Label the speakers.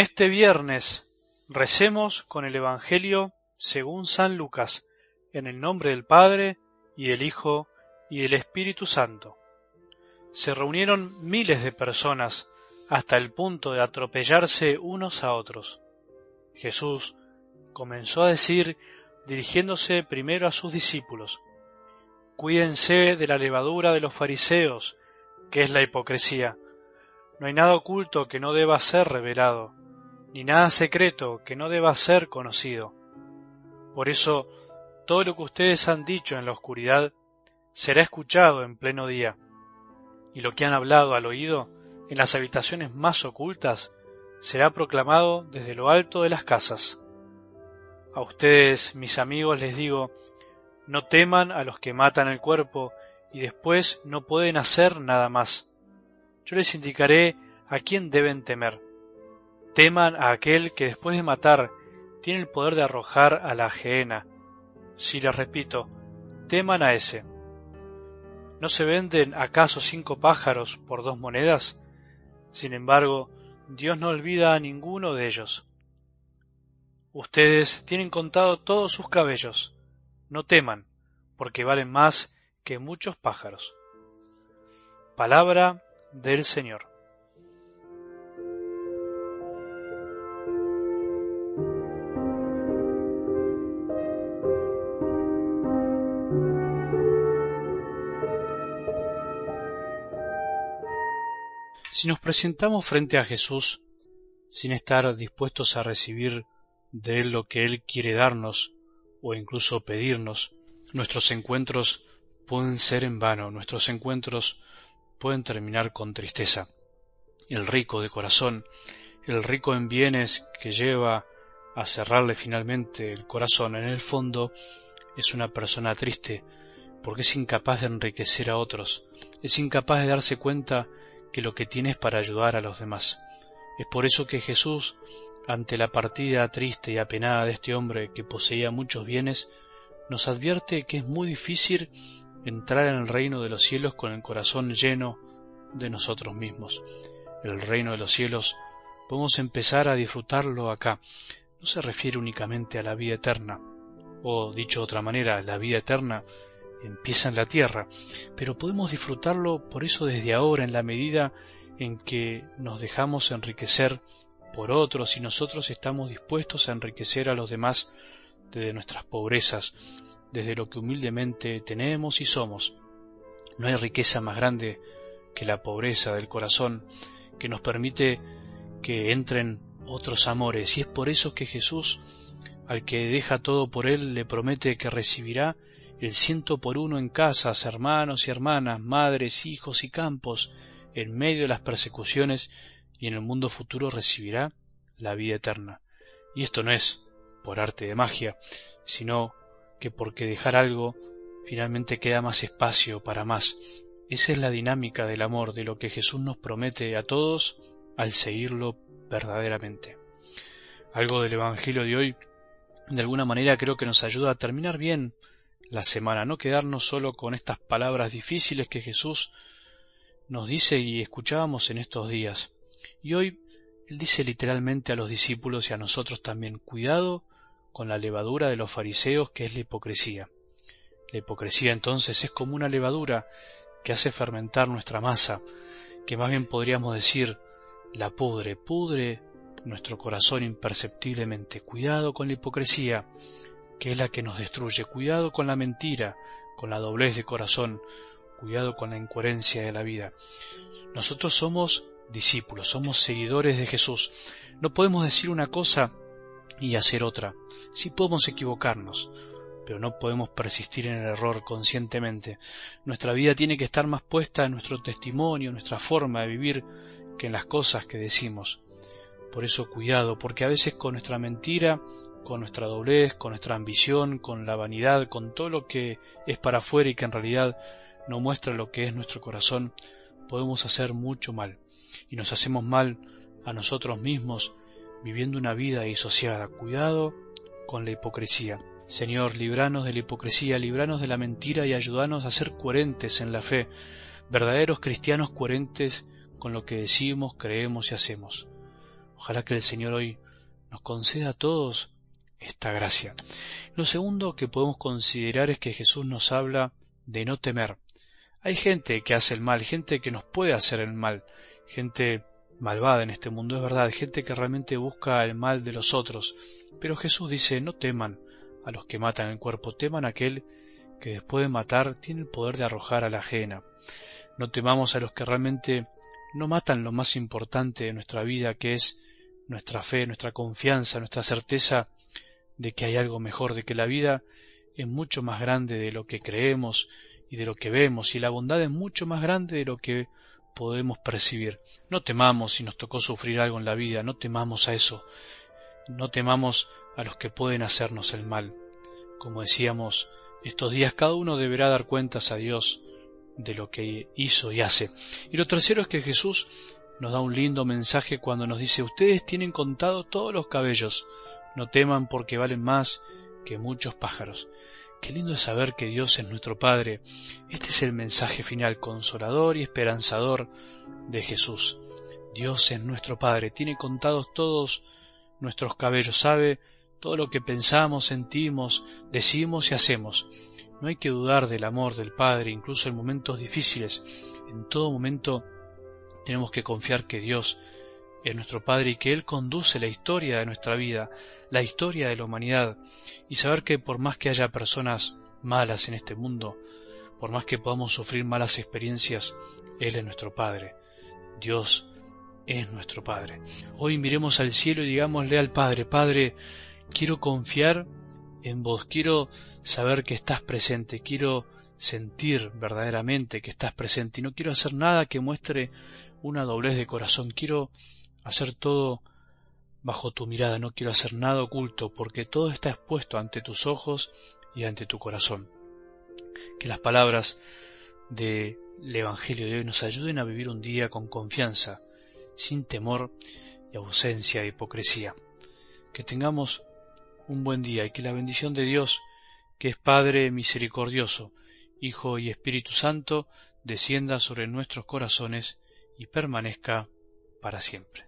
Speaker 1: este viernes recemos con el Evangelio según San Lucas, en el nombre del Padre, y del Hijo, y del Espíritu Santo. Se reunieron miles de personas hasta el punto de atropellarse unos a otros. Jesús comenzó a decir, dirigiéndose primero a sus discípulos, Cuídense de la levadura de los fariseos, que es la hipocresía. No hay nada oculto que no deba ser revelado, ni nada secreto que no deba ser conocido. Por eso, todo lo que ustedes han dicho en la oscuridad será escuchado en pleno día, y lo que han hablado al oído en las habitaciones más ocultas será proclamado desde lo alto de las casas. A ustedes, mis amigos, les digo, no teman a los que matan el cuerpo y después no pueden hacer nada más yo les indicaré a quién deben temer. Teman a aquel que después de matar tiene el poder de arrojar a la gehenna. Si les repito, teman a ese. ¿No se venden acaso cinco pájaros por dos monedas? Sin embargo, Dios no olvida a ninguno de ellos. Ustedes tienen contado todos sus cabellos. No teman, porque valen más que muchos pájaros. Palabra del Señor. Si nos presentamos frente a Jesús sin estar dispuestos a recibir de Él lo que Él quiere darnos o incluso pedirnos, nuestros encuentros pueden ser en vano, nuestros encuentros pueden terminar con tristeza. El rico de corazón, el rico en bienes que lleva a cerrarle finalmente el corazón, en el fondo es una persona triste porque es incapaz de enriquecer a otros, es incapaz de darse cuenta que lo que tiene es para ayudar a los demás. Es por eso que Jesús, ante la partida triste y apenada de este hombre que poseía muchos bienes, nos advierte que es muy difícil entrar en el reino de los cielos con el corazón lleno de nosotros mismos. El reino de los cielos podemos empezar a disfrutarlo acá. No se refiere únicamente a la vida eterna, o dicho de otra manera, la vida eterna empieza en la tierra, pero podemos disfrutarlo por eso desde ahora en la medida en que nos dejamos enriquecer por otros y nosotros estamos dispuestos a enriquecer a los demás desde nuestras pobrezas, desde lo que humildemente tenemos y somos. No hay riqueza más grande que la pobreza del corazón que nos permite que entren otros amores y es por eso que Jesús al que deja todo por él le promete que recibirá el ciento por uno en casas, hermanos y hermanas, madres, hijos y campos, en medio de las persecuciones y en el mundo futuro recibirá la vida eterna. Y esto no es por arte de magia, sino que porque dejar algo finalmente queda más espacio para más. Esa es la dinámica del amor, de lo que Jesús nos promete a todos al seguirlo verdaderamente. Algo del Evangelio de hoy, de alguna manera creo que nos ayuda a terminar bien la semana, no quedarnos solo con estas palabras difíciles que Jesús nos dice y escuchábamos en estos días. Y hoy Él dice literalmente a los discípulos y a nosotros también, cuidado con la levadura de los fariseos que es la hipocresía. La hipocresía entonces es como una levadura que hace fermentar nuestra masa, que más bien podríamos decir la pudre, pudre nuestro corazón imperceptiblemente. Cuidado con la hipocresía, que es la que nos destruye. Cuidado con la mentira, con la doblez de corazón. Cuidado con la incoherencia de la vida. Nosotros somos discípulos, somos seguidores de Jesús. No podemos decir una cosa y hacer otra. Sí podemos equivocarnos, pero no podemos persistir en el error conscientemente. Nuestra vida tiene que estar más puesta en nuestro testimonio, en nuestra forma de vivir, que en las cosas que decimos. Por eso cuidado, porque a veces con nuestra mentira, con nuestra doblez, con nuestra ambición, con la vanidad, con todo lo que es para afuera y que en realidad no muestra lo que es nuestro corazón, podemos hacer mucho mal. Y nos hacemos mal a nosotros mismos viviendo una vida disociada. Cuidado con la hipocresía. Señor, libranos de la hipocresía, libranos de la mentira y ayúdanos a ser coherentes en la fe, verdaderos cristianos coherentes con lo que decimos, creemos y hacemos. Ojalá que el Señor hoy nos conceda a todos esta gracia. Lo segundo que podemos considerar es que Jesús nos habla de no temer. Hay gente que hace el mal, gente que nos puede hacer el mal, gente malvada en este mundo, es verdad, gente que realmente busca el mal de los otros. Pero Jesús dice, no teman a los que matan el cuerpo, teman a aquel que después de matar tiene el poder de arrojar a la ajena. No temamos a los que realmente no matan lo más importante de nuestra vida, que es nuestra fe, nuestra confianza, nuestra certeza de que hay algo mejor, de que la vida es mucho más grande de lo que creemos y de lo que vemos, y la bondad es mucho más grande de lo que podemos percibir. No temamos si nos tocó sufrir algo en la vida, no temamos a eso, no temamos a los que pueden hacernos el mal. Como decíamos, estos días cada uno deberá dar cuentas a Dios de lo que hizo y hace. Y lo tercero es que Jesús nos da un lindo mensaje cuando nos dice, ustedes tienen contado todos los cabellos, no teman porque valen más que muchos pájaros. Qué lindo es saber que Dios es nuestro Padre. Este es el mensaje final consolador y esperanzador de Jesús. Dios es nuestro Padre, tiene contados todos nuestros cabellos, sabe todo lo que pensamos, sentimos, decimos y hacemos. No hay que dudar del amor del Padre, incluso en momentos difíciles. En todo momento tenemos que confiar que Dios es nuestro Padre y que Él conduce la historia de nuestra vida, la historia de la humanidad, y saber que por más que haya personas malas en este mundo, por más que podamos sufrir malas experiencias, Él es nuestro Padre. Dios es nuestro Padre. Hoy miremos al cielo y digámosle al Padre, Padre, quiero confiar en vos, quiero saber que estás presente, quiero sentir verdaderamente que estás presente y no quiero hacer nada que muestre una doblez de corazón, quiero hacer todo bajo tu mirada, no quiero hacer nada oculto, porque todo está expuesto ante tus ojos y ante tu corazón. Que las palabras del Evangelio de hoy nos ayuden a vivir un día con confianza, sin temor y ausencia de hipocresía. Que tengamos un buen día y que la bendición de Dios, que es Padre misericordioso, Hijo y Espíritu Santo, descienda sobre nuestros corazones y permanezca para siempre.